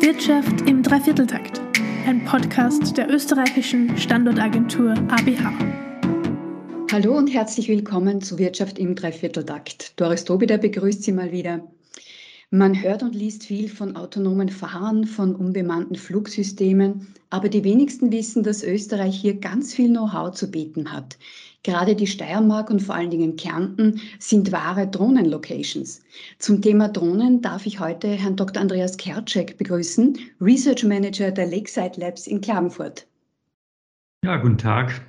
Wirtschaft im Dreivierteltakt, ein Podcast der österreichischen Standortagentur ABH. Hallo und herzlich willkommen zu Wirtschaft im Dreivierteltakt. Doris Dobida begrüßt Sie mal wieder. Man hört und liest viel von autonomen Fahren, von unbemannten Flugsystemen, aber die wenigsten wissen, dass Österreich hier ganz viel Know-how zu bieten hat. Gerade die Steiermark und vor allen Dingen Kärnten sind wahre Drohnenlocations. Zum Thema Drohnen darf ich heute Herrn Dr. Andreas Kerczek begrüßen, Research Manager der Lakeside Labs in Klagenfurt. Ja, guten Tag.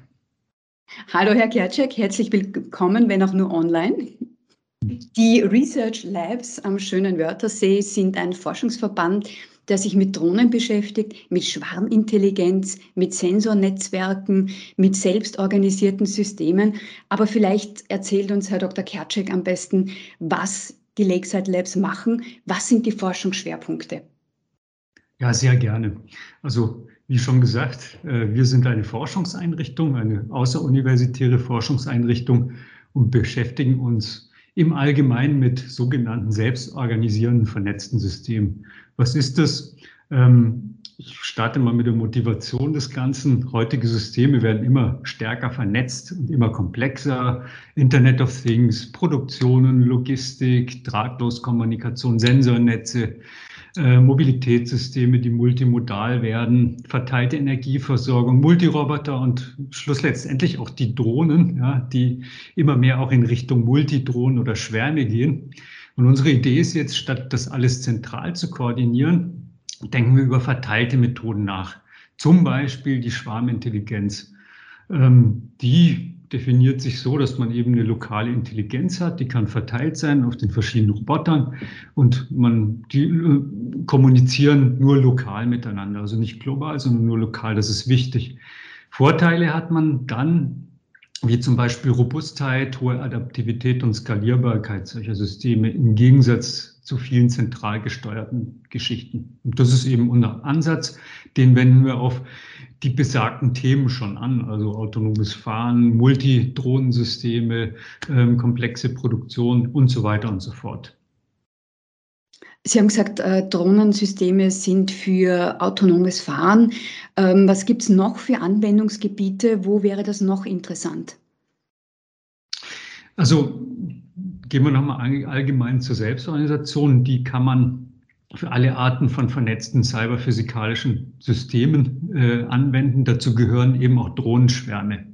Hallo Herr Kerczek, herzlich willkommen, wenn auch nur online. Die Research Labs am schönen Wörthersee sind ein Forschungsverband, der sich mit Drohnen beschäftigt, mit Schwarmintelligenz, mit Sensornetzwerken, mit selbstorganisierten Systemen. Aber vielleicht erzählt uns Herr Dr. Kerczek am besten, was die Lakeside Labs machen. Was sind die Forschungsschwerpunkte? Ja, sehr gerne. Also wie schon gesagt, äh, wir sind eine Forschungseinrichtung, eine außeruniversitäre Forschungseinrichtung und beschäftigen uns im Allgemeinen mit sogenannten selbstorganisierenden vernetzten Systemen. Was ist das? Ähm, ich starte mal mit der Motivation des Ganzen. Heutige Systeme werden immer stärker vernetzt und immer komplexer. Internet of Things, Produktionen, Logistik, Drahtloskommunikation, Sensornetze, äh, Mobilitätssysteme, die multimodal werden, verteilte Energieversorgung, Multiroboter und schlussendlich auch die Drohnen, ja, die immer mehr auch in Richtung Multidrohnen oder Schwärme gehen. Und unsere Idee ist jetzt, statt das alles zentral zu koordinieren, denken wir über verteilte Methoden nach. Zum Beispiel die Schwarmintelligenz. Ähm, die definiert sich so, dass man eben eine lokale Intelligenz hat, die kann verteilt sein auf den verschiedenen Robotern und man, die äh, kommunizieren nur lokal miteinander, also nicht global, sondern nur lokal. Das ist wichtig. Vorteile hat man dann, wie zum Beispiel Robustheit, hohe Adaptivität und Skalierbarkeit solcher Systeme im Gegensatz zu vielen zentral gesteuerten Geschichten. Und das ist eben unser Ansatz, den wenden wir auf die besagten Themen schon an, also autonomes Fahren, Multidrohnensysteme, ähm, komplexe Produktion und so weiter und so fort. Sie haben gesagt, äh, Drohnensysteme sind für autonomes Fahren. Ähm, was gibt es noch für Anwendungsgebiete? Wo wäre das noch interessant? Also gehen wir nochmal allgemein zur Selbstorganisation. Die kann man für alle Arten von vernetzten cyberphysikalischen Systemen äh, anwenden. Dazu gehören eben auch Drohnenschwärme.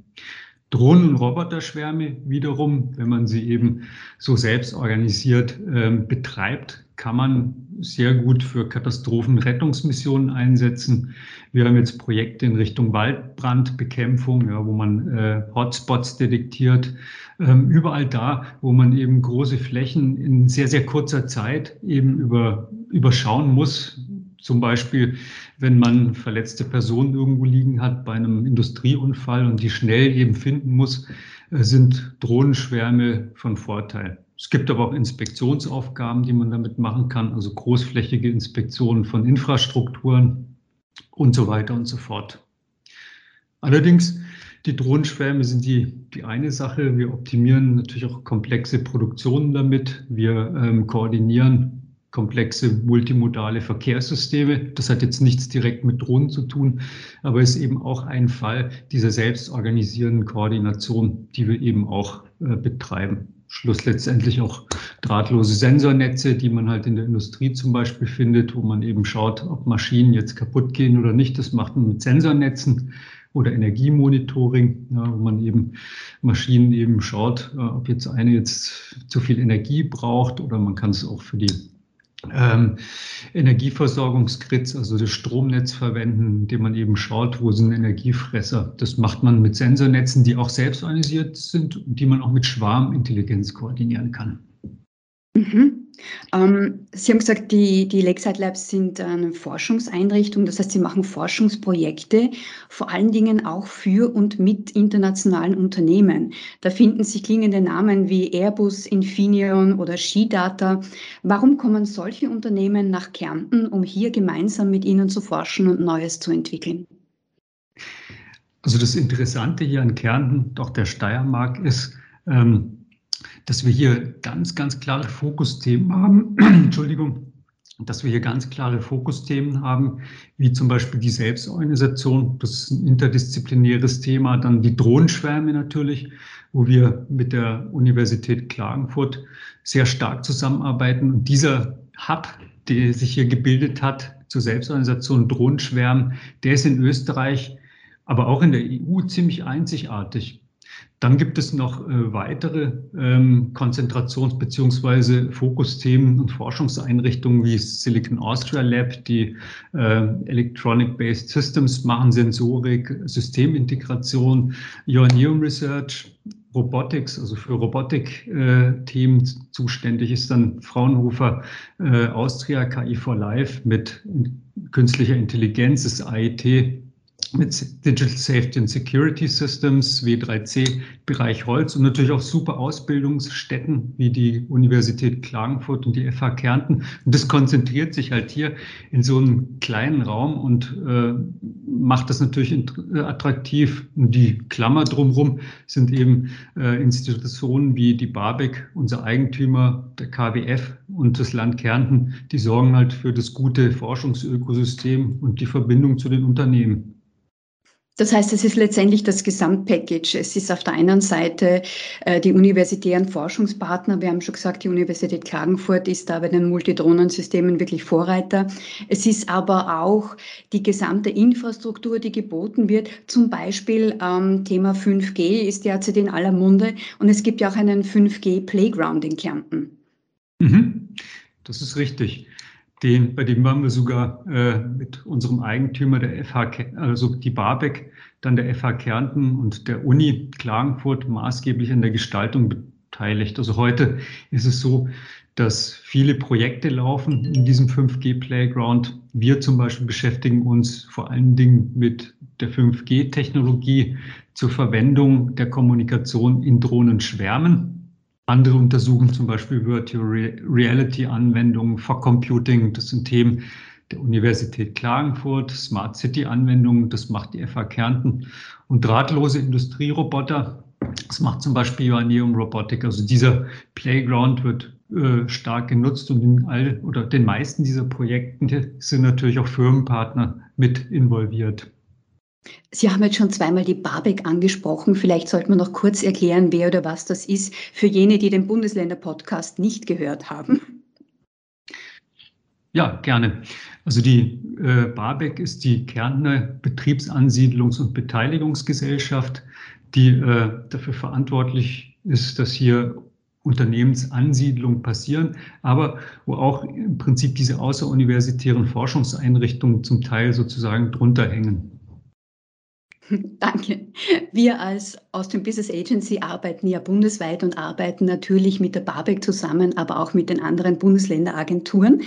Drohnen- und Roboterschwärme wiederum, wenn man sie eben so selbst organisiert äh, betreibt, kann man sehr gut für Katastrophenrettungsmissionen einsetzen. Wir haben jetzt Projekte in Richtung Waldbrandbekämpfung, ja, wo man äh, Hotspots detektiert. Ähm, überall da, wo man eben große Flächen in sehr, sehr kurzer Zeit eben über, überschauen muss. Zum Beispiel, wenn man verletzte Personen irgendwo liegen hat bei einem Industrieunfall und die schnell eben finden muss, äh, sind Drohnenschwärme von Vorteil. Es gibt aber auch Inspektionsaufgaben, die man damit machen kann, also großflächige Inspektionen von Infrastrukturen und so weiter und so fort. Allerdings, die Drohnenschwärme sind die, die eine Sache. Wir optimieren natürlich auch komplexe Produktionen damit. Wir ähm, koordinieren komplexe multimodale Verkehrssysteme. Das hat jetzt nichts direkt mit Drohnen zu tun, aber ist eben auch ein Fall dieser selbstorganisierenden Koordination, die wir eben auch äh, betreiben. Schluss letztendlich auch drahtlose Sensornetze, die man halt in der Industrie zum Beispiel findet, wo man eben schaut, ob Maschinen jetzt kaputt gehen oder nicht. Das macht man mit Sensornetzen oder Energiemonitoring, ja, wo man eben Maschinen eben schaut, äh, ob jetzt eine jetzt zu viel Energie braucht oder man kann es auch für die ähm, Energieversorgungsgrids, also das Stromnetz verwenden, indem man eben schaut, wo sind Energiefresser. Das macht man mit Sensornetzen, die auch selbst organisiert sind und die man auch mit Schwarmintelligenz koordinieren kann. Mhm. Ähm, Sie haben gesagt, die, die Lakeside Labs sind eine Forschungseinrichtung, das heißt, Sie machen Forschungsprojekte, vor allen Dingen auch für und mit internationalen Unternehmen. Da finden sich klingende Namen wie Airbus, Infineon oder Skidata. Warum kommen solche Unternehmen nach Kärnten, um hier gemeinsam mit Ihnen zu forschen und Neues zu entwickeln? Also das Interessante hier an Kärnten, doch der Steiermark, ist, ähm, dass wir hier ganz, ganz klare Fokusthemen haben. Entschuldigung. dass wir hier ganz klare Fokusthemen haben, wie zum Beispiel die Selbstorganisation. Das ist ein interdisziplinäres Thema. Dann die Drohnenschwärme natürlich, wo wir mit der Universität Klagenfurt sehr stark zusammenarbeiten. Und dieser Hub, der sich hier gebildet hat zur Selbstorganisation Drohnenschwärmen, der ist in Österreich, aber auch in der EU ziemlich einzigartig. Dann gibt es noch äh, weitere ähm, Konzentrations- bzw. Fokusthemen und Forschungseinrichtungen wie Silicon Austria Lab, die äh, Electronic-Based Systems machen, Sensorik, Systemintegration, Ioneum Research, Robotics, also für Robotik-Themen äh, zuständig ist dann Fraunhofer äh, Austria KI for Life mit künstlicher Intelligenz, das AIT mit Digital Safety and Security Systems, W3C, Bereich Holz und natürlich auch super Ausbildungsstätten wie die Universität Klagenfurt und die FH Kärnten. Und das konzentriert sich halt hier in so einem kleinen Raum und äh, macht das natürlich äh, attraktiv. Und die Klammer drumherum sind eben äh, Institutionen wie die BABEC, unser Eigentümer, der KWF und das Land Kärnten, die sorgen halt für das gute Forschungsökosystem und die Verbindung zu den Unternehmen. Das heißt, es ist letztendlich das Gesamtpackage. Es ist auf der einen Seite äh, die universitären Forschungspartner. Wir haben schon gesagt, die Universität Klagenfurt ist da bei den Multidrohnensystemen wirklich Vorreiter. Es ist aber auch die gesamte Infrastruktur, die geboten wird. Zum Beispiel ähm, Thema 5G ist derzeit in aller Munde und es gibt ja auch einen 5G Playground in Kärnten. Mhm. Das ist richtig. Den, bei dem waren wir sogar äh, mit unserem Eigentümer der FH, also die Barbeck, dann der FH Kärnten und der Uni Klagenfurt maßgeblich an der Gestaltung beteiligt. Also heute ist es so, dass viele Projekte laufen in diesem 5G Playground. Wir zum Beispiel beschäftigen uns vor allen Dingen mit der 5G-Technologie zur Verwendung der Kommunikation in Drohnenschwärmen. Andere untersuchen zum Beispiel Virtual Reality Anwendungen, Fog Computing, das sind Themen der Universität Klagenfurt, Smart City Anwendungen, das macht die FH Kärnten und drahtlose Industrieroboter, das macht zum Beispiel Ioneum Robotic. Also dieser Playground wird äh, stark genutzt und in all oder den meisten dieser Projekte sind natürlich auch Firmenpartner mit involviert. Sie haben jetzt schon zweimal die BABEC angesprochen. Vielleicht sollte man noch kurz erklären, wer oder was das ist, für jene, die den Bundesländer-Podcast nicht gehört haben. Ja, gerne. Also die äh, BABEC ist die Kärntner Betriebsansiedlungs- und Beteiligungsgesellschaft, die äh, dafür verantwortlich ist, dass hier Unternehmensansiedlungen passieren, aber wo auch im Prinzip diese außeruniversitären Forschungseinrichtungen zum Teil sozusagen drunter hängen. Danke. Wir als Austrian Business Agency arbeiten ja bundesweit und arbeiten natürlich mit der BABEC zusammen, aber auch mit den anderen Bundesländeragenturen.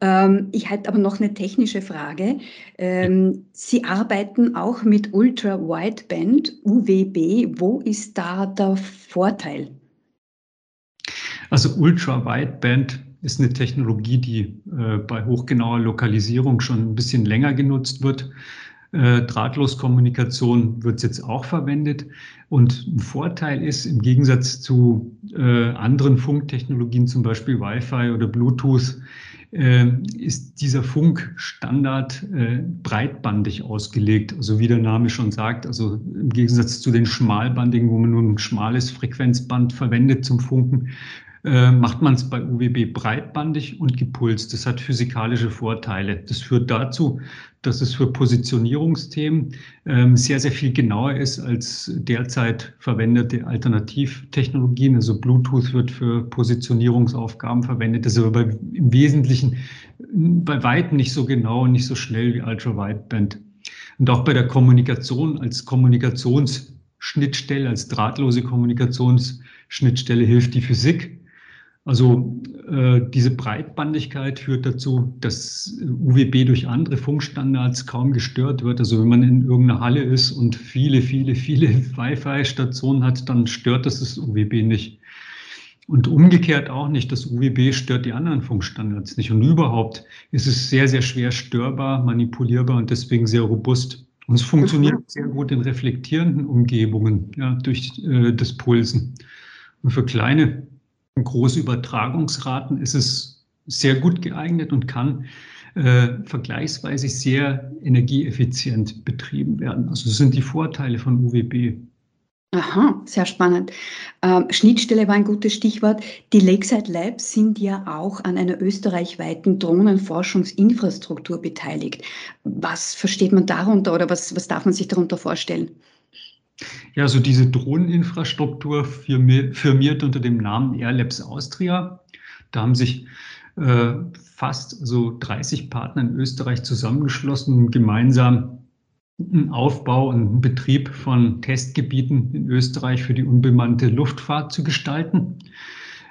Ähm, ich hätte aber noch eine technische Frage. Ähm, Sie arbeiten auch mit Ultra Wideband, UWB. Wo ist da der Vorteil? Also Ultra Wideband ist eine Technologie, die äh, bei hochgenauer Lokalisierung schon ein bisschen länger genutzt wird. Äh, Drahtloskommunikation wird jetzt auch verwendet. Und ein Vorteil ist, im Gegensatz zu äh, anderen Funktechnologien, zum Beispiel Wi-Fi oder Bluetooth, äh, ist dieser Funkstandard äh, breitbandig ausgelegt. Also wie der Name schon sagt, also im Gegensatz zu den schmalbandigen, wo man nur ein schmales Frequenzband verwendet zum Funken, äh, macht man es bei UWB breitbandig und gepulst. Das hat physikalische Vorteile. Das führt dazu, dass es für Positionierungsthemen ähm, sehr, sehr viel genauer ist als derzeit verwendete Alternativtechnologien. Also Bluetooth wird für Positionierungsaufgaben verwendet. Das ist aber bei, im Wesentlichen bei weitem nicht so genau und nicht so schnell wie Ultra-Wideband. Und auch bei der Kommunikation als Kommunikationsschnittstelle, als drahtlose Kommunikationsschnittstelle hilft die Physik. Also äh, diese Breitbandigkeit führt dazu, dass UWB durch andere Funkstandards kaum gestört wird. Also wenn man in irgendeiner Halle ist und viele, viele, viele Wi-Fi-Stationen hat, dann stört das das UWB nicht. Und umgekehrt auch nicht. Das UWB stört die anderen Funkstandards nicht. Und überhaupt ist es sehr, sehr schwer störbar, manipulierbar und deswegen sehr robust. Und es funktioniert sehr gut in reflektierenden Umgebungen ja, durch äh, das Pulsen. Und für kleine große Übertragungsraten ist es sehr gut geeignet und kann äh, vergleichsweise sehr energieeffizient betrieben werden. Also das sind die Vorteile von UWB. Aha, sehr spannend. Ähm, Schnittstelle war ein gutes Stichwort. Die Lakeside Labs sind ja auch an einer österreichweiten Drohnenforschungsinfrastruktur beteiligt. Was versteht man darunter oder was, was darf man sich darunter vorstellen? Ja, also diese Drohneninfrastruktur firmiert unter dem Namen Airlabs Austria. Da haben sich äh, fast so 30 Partner in Österreich zusammengeschlossen, um gemeinsam einen Aufbau und einen Betrieb von Testgebieten in Österreich für die unbemannte Luftfahrt zu gestalten.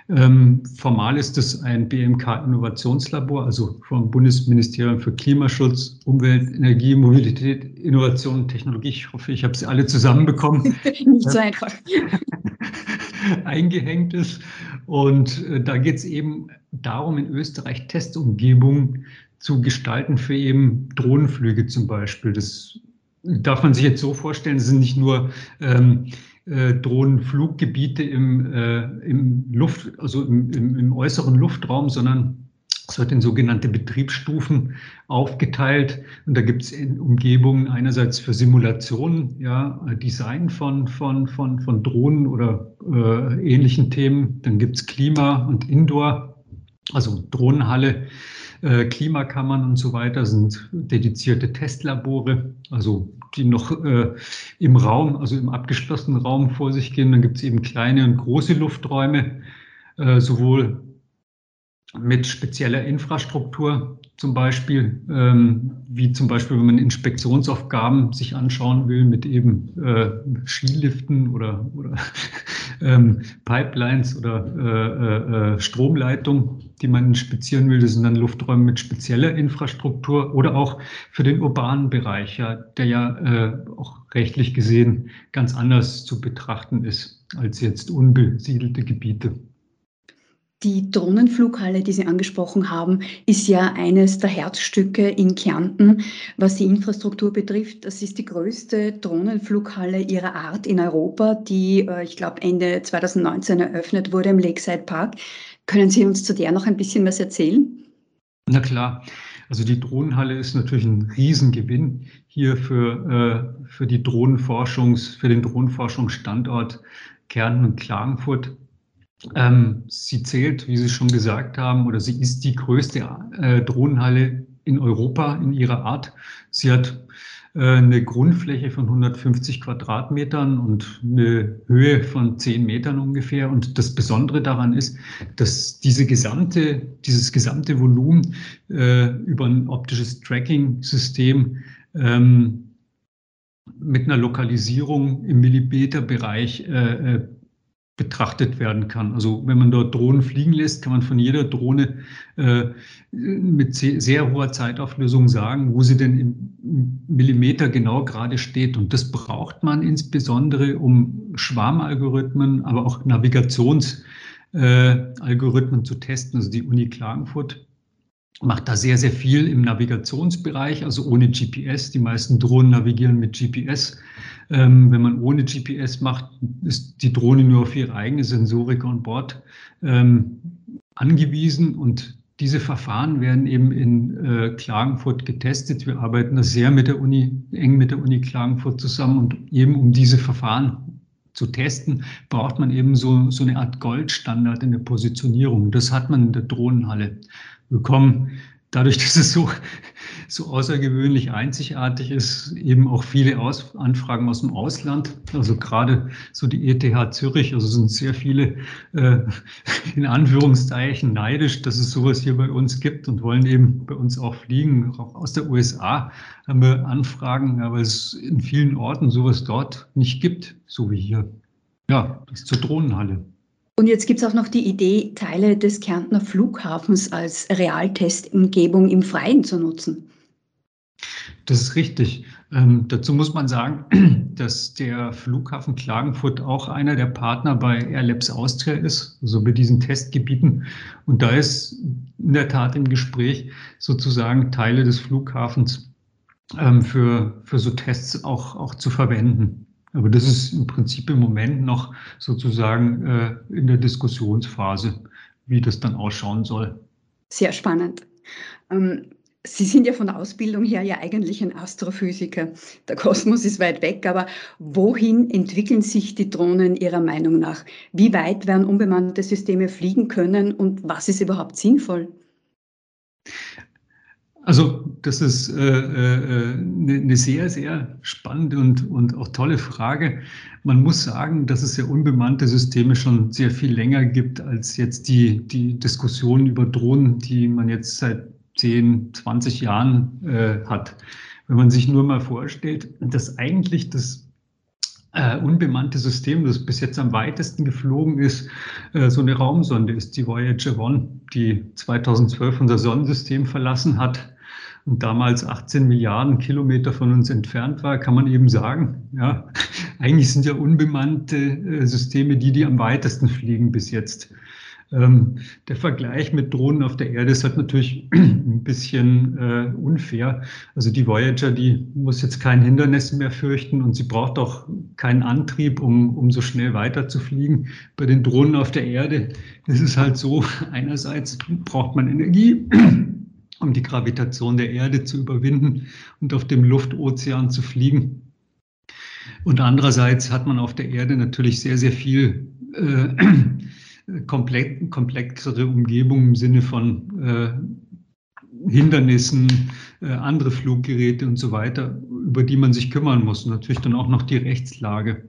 Ähm, formal ist es ein BMK-Innovationslabor, also vom Bundesministerium für Klimaschutz, Umwelt, Energie, Mobilität, Innovation und Technologie. Ich hoffe, ich habe sie alle zusammenbekommen. Nicht so einfach. eingehängt ist. Und äh, da geht es eben darum, in Österreich Testumgebungen zu gestalten für eben Drohnenflüge zum Beispiel. Das darf man sich jetzt so vorstellen, es sind nicht nur ähm, äh, Drohnenfluggebiete im, äh, im Luft, also im, im, im äußeren Luftraum, sondern es wird in sogenannte Betriebsstufen aufgeteilt und da gibt es Umgebungen einerseits für Simulationen, ja, Design von, von, von, von Drohnen oder äh, ähnlichen Themen. Dann gibt es Klima und Indoor, also Drohnenhalle, äh, Klimakammern und so weiter sind dedizierte Testlabore, also die noch äh, im Raum, also im abgeschlossenen Raum vor sich gehen. Dann gibt es eben kleine und große Lufträume, äh, sowohl mit spezieller Infrastruktur, zum Beispiel, ähm, wie zum Beispiel, wenn man Inspektionsaufgaben sich anschauen will, mit eben äh, Skiliften oder, oder ähm, Pipelines oder äh, äh, Stromleitungen, die man inspizieren will. Das sind dann Lufträume mit spezieller Infrastruktur oder auch für den urbanen Bereich, ja, der ja äh, auch rechtlich gesehen ganz anders zu betrachten ist als jetzt unbesiedelte Gebiete. Die Drohnenflughalle, die Sie angesprochen haben, ist ja eines der Herzstücke in Kärnten, was die Infrastruktur betrifft. Das ist die größte Drohnenflughalle ihrer Art in Europa, die, äh, ich glaube, Ende 2019 eröffnet wurde im Lakeside Park. Können Sie uns zu der noch ein bisschen was erzählen? Na klar. Also die Drohnenhalle ist natürlich ein Riesengewinn hier für, äh, für die Drohnenforschungs, für den Drohnenforschungsstandort Kärnten und Klagenfurt. Ähm, sie zählt, wie Sie schon gesagt haben, oder sie ist die größte äh, Drohnenhalle in Europa in ihrer Art. Sie hat äh, eine Grundfläche von 150 Quadratmetern und eine Höhe von 10 Metern ungefähr. Und das Besondere daran ist, dass diese gesamte, dieses gesamte Volumen äh, über ein optisches Tracking-System ähm, mit einer Lokalisierung im Millimeterbereich äh, äh betrachtet werden kann. Also wenn man dort Drohnen fliegen lässt, kann man von jeder Drohne äh, mit sehr hoher Zeitauflösung sagen, wo sie denn im Millimeter genau gerade steht. Und das braucht man insbesondere, um Schwarmalgorithmen, aber auch Navigationsalgorithmen äh, zu testen. Also die Uni Klagenfurt macht da sehr, sehr viel im Navigationsbereich, also ohne GPS. Die meisten Drohnen navigieren mit GPS. Ähm, wenn man ohne GPS macht, ist die Drohne nur auf ihre eigene Sensorik on Bord ähm, angewiesen und diese Verfahren werden eben in äh, Klagenfurt getestet. Wir arbeiten da sehr mit der Uni, eng mit der Uni Klagenfurt zusammen und eben um diese Verfahren zu testen, braucht man eben so, so eine Art Goldstandard in der Positionierung. Das hat man in der Drohnenhalle bekommen dadurch, dass es so, so außergewöhnlich einzigartig ist, eben auch viele aus Anfragen aus dem Ausland. Also gerade so die ETH Zürich, also sind sehr viele äh, in Anführungszeichen neidisch, dass es sowas hier bei uns gibt und wollen eben bei uns auch fliegen. Auch aus der USA haben wir Anfragen, aber es in vielen Orten sowas dort nicht gibt, so wie hier. Ja, das zur Drohnenhalle. Und jetzt gibt es auch noch die Idee, Teile des Kärntner Flughafens als Realtestumgebung im Freien zu nutzen. Das ist richtig. Ähm, dazu muss man sagen, dass der Flughafen Klagenfurt auch einer der Partner bei Airlabs Austria ist, also bei diesen Testgebieten. Und da ist in der Tat im Gespräch, sozusagen Teile des Flughafens ähm, für, für so Tests auch, auch zu verwenden. Aber das ist im Prinzip im Moment noch sozusagen äh, in der Diskussionsphase, wie das dann ausschauen soll. Sehr spannend. Ähm, Sie sind ja von der Ausbildung her ja eigentlich ein Astrophysiker. Der Kosmos ist weit weg, aber wohin entwickeln sich die Drohnen Ihrer Meinung nach? Wie weit werden unbemannte Systeme fliegen können und was ist überhaupt sinnvoll? Also das ist äh, äh, eine sehr, sehr spannende und, und auch tolle Frage. Man muss sagen, dass es ja unbemannte Systeme schon sehr viel länger gibt als jetzt die, die Diskussion über Drohnen, die man jetzt seit 10, 20 Jahren äh, hat. Wenn man sich nur mal vorstellt, dass eigentlich das äh, unbemannte System, das bis jetzt am weitesten geflogen ist, äh, so eine Raumsonde ist, die Voyager 1, die 2012 unser Sonnensystem verlassen hat und damals 18 Milliarden Kilometer von uns entfernt war, kann man eben sagen, ja, eigentlich sind ja unbemannte äh, Systeme die, die am weitesten fliegen bis jetzt. Ähm, der Vergleich mit Drohnen auf der Erde ist halt natürlich ein bisschen äh, unfair. Also die Voyager, die muss jetzt kein Hindernis mehr fürchten und sie braucht auch keinen Antrieb, um, um so schnell weiter zu fliegen. Bei den Drohnen auf der Erde ist es halt so, einerseits braucht man Energie, um die Gravitation der Erde zu überwinden und auf dem Luftozean zu fliegen. Und andererseits hat man auf der Erde natürlich sehr, sehr viel äh, komplett, komplexere Umgebung im Sinne von äh, Hindernissen, äh, andere Fluggeräte und so weiter, über die man sich kümmern muss. Und natürlich dann auch noch die Rechtslage.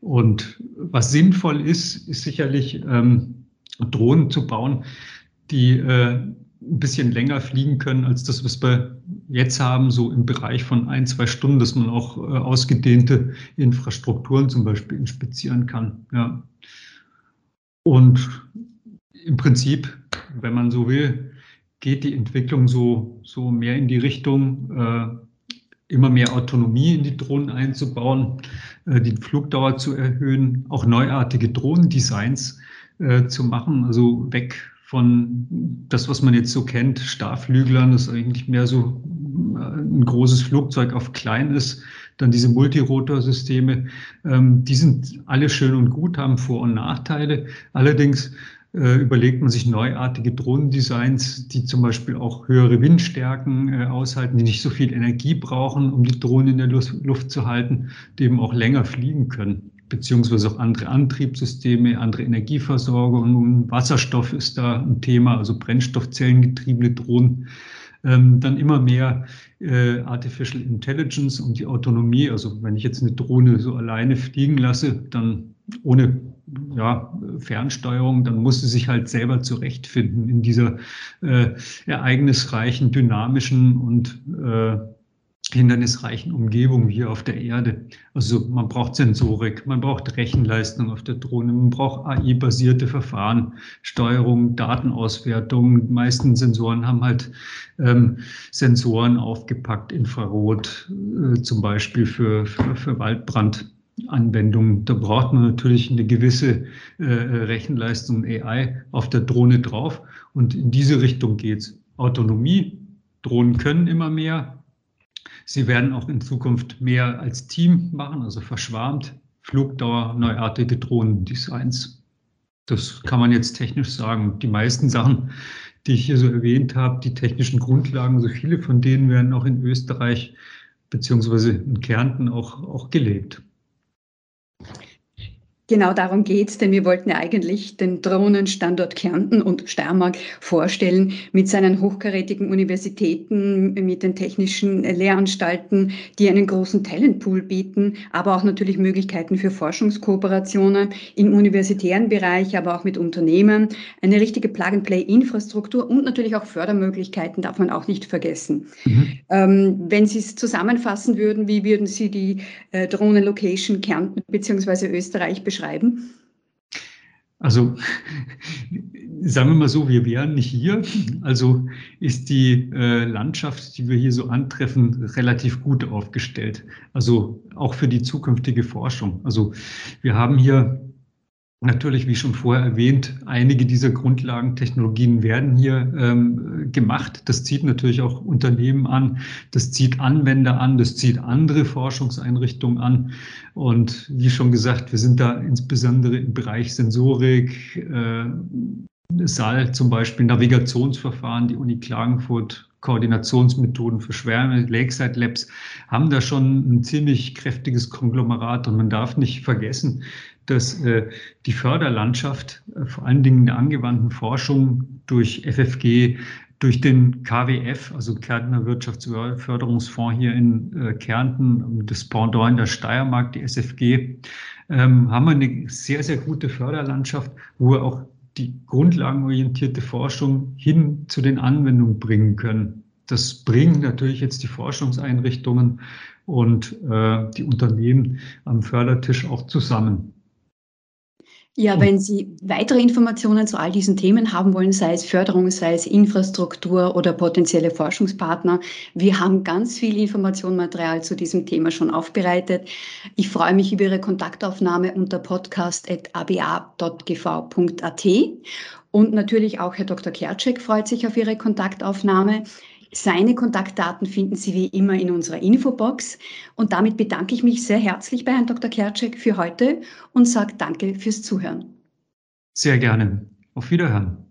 Und was sinnvoll ist, ist sicherlich ähm, Drohnen zu bauen, die äh, ein bisschen länger fliegen können als das, was wir jetzt haben, so im Bereich von ein, zwei Stunden, dass man auch äh, ausgedehnte Infrastrukturen zum Beispiel inspizieren kann. Ja. Und im Prinzip, wenn man so will, geht die Entwicklung so, so mehr in die Richtung, äh, immer mehr Autonomie in die Drohnen einzubauen, äh, die Flugdauer zu erhöhen, auch neuartige Drohnendesigns äh, zu machen, also weg von das, was man jetzt so kennt, Starflüglern, das eigentlich mehr so äh, ein großes Flugzeug auf klein ist, dann diese Multirotorsysteme, ähm, die sind alle schön und gut, haben Vor- und Nachteile. Allerdings äh, überlegt man sich neuartige Drohnendesigns, die zum Beispiel auch höhere Windstärken äh, aushalten, die nicht so viel Energie brauchen, um die Drohnen in der Luft, Luft zu halten, die eben auch länger fliegen können beziehungsweise auch andere Antriebssysteme, andere Energieversorgung. Wasserstoff ist da ein Thema, also Brennstoffzellengetriebene Drohnen ähm, dann immer mehr äh, Artificial Intelligence und die Autonomie. Also wenn ich jetzt eine Drohne so alleine fliegen lasse, dann ohne ja, Fernsteuerung, dann muss sie sich halt selber zurechtfinden in dieser äh, ereignisreichen, dynamischen und äh, hindernisreichen Umgebung hier auf der Erde. Also man braucht Sensorik, man braucht Rechenleistung auf der Drohne, man braucht AI-basierte Verfahren, Steuerung, Datenauswertung. Die meisten Sensoren haben halt ähm, Sensoren aufgepackt, Infrarot äh, zum Beispiel für, für, für Waldbrandanwendungen. Da braucht man natürlich eine gewisse äh, Rechenleistung AI auf der Drohne drauf. Und in diese Richtung geht's. Autonomie, Drohnen können immer mehr, Sie werden auch in Zukunft mehr als Team machen, also verschwarmt, Flugdauer, neuartige Drohnendesigns. Das kann man jetzt technisch sagen. Die meisten Sachen, die ich hier so erwähnt habe, die technischen Grundlagen, so viele von denen werden auch in Österreich beziehungsweise in Kärnten auch, auch gelebt. Genau darum geht's, denn wir wollten ja eigentlich den Drohnenstandort Kärnten und Steiermark vorstellen mit seinen hochkarätigen Universitäten, mit den technischen Lehranstalten, die einen großen Talentpool bieten, aber auch natürlich Möglichkeiten für Forschungskooperationen im universitären Bereich, aber auch mit Unternehmen, eine richtige Plug-and-Play-Infrastruktur und natürlich auch Fördermöglichkeiten darf man auch nicht vergessen. Mhm. Ähm, wenn Sie es zusammenfassen würden, wie würden Sie die äh, Drohnen-Location Kärnten bzw. Österreich beschreiben? Beschreiben? Also sagen wir mal so, wir wären nicht hier. Also ist die äh, Landschaft, die wir hier so antreffen, relativ gut aufgestellt. Also auch für die zukünftige Forschung. Also wir haben hier Natürlich, wie schon vorher erwähnt, einige dieser Grundlagentechnologien werden hier ähm, gemacht. Das zieht natürlich auch Unternehmen an, das zieht Anwender an, das zieht andere Forschungseinrichtungen an. Und wie schon gesagt, wir sind da insbesondere im Bereich Sensorik, äh, Saal zum Beispiel Navigationsverfahren, die Uni Klagenfurt Koordinationsmethoden für Schwärme, Lakeside Labs haben da schon ein ziemlich kräftiges Konglomerat und man darf nicht vergessen, dass äh, die Förderlandschaft äh, vor allen Dingen der angewandten Forschung durch FFG, durch den KWF, also Kärntner Wirtschaftsförderungsfonds hier in äh, Kärnten, das Pendant in der Steiermark, die SFG, ähm, haben wir eine sehr, sehr gute Förderlandschaft, wo wir auch die grundlagenorientierte Forschung hin zu den Anwendungen bringen können. Das bringen natürlich jetzt die Forschungseinrichtungen und äh, die Unternehmen am Fördertisch auch zusammen. Ja, wenn Sie weitere Informationen zu all diesen Themen haben wollen, sei es Förderung, sei es Infrastruktur oder potenzielle Forschungspartner, wir haben ganz viel Informationsmaterial zu diesem Thema schon aufbereitet. Ich freue mich über Ihre Kontaktaufnahme unter podcast.aba.gv.at und natürlich auch Herr Dr. Kerczek freut sich auf Ihre Kontaktaufnahme. Seine Kontaktdaten finden Sie wie immer in unserer Infobox. Und damit bedanke ich mich sehr herzlich bei Herrn Dr. Kerczek für heute und sage danke fürs Zuhören. Sehr gerne. Auf Wiederhören.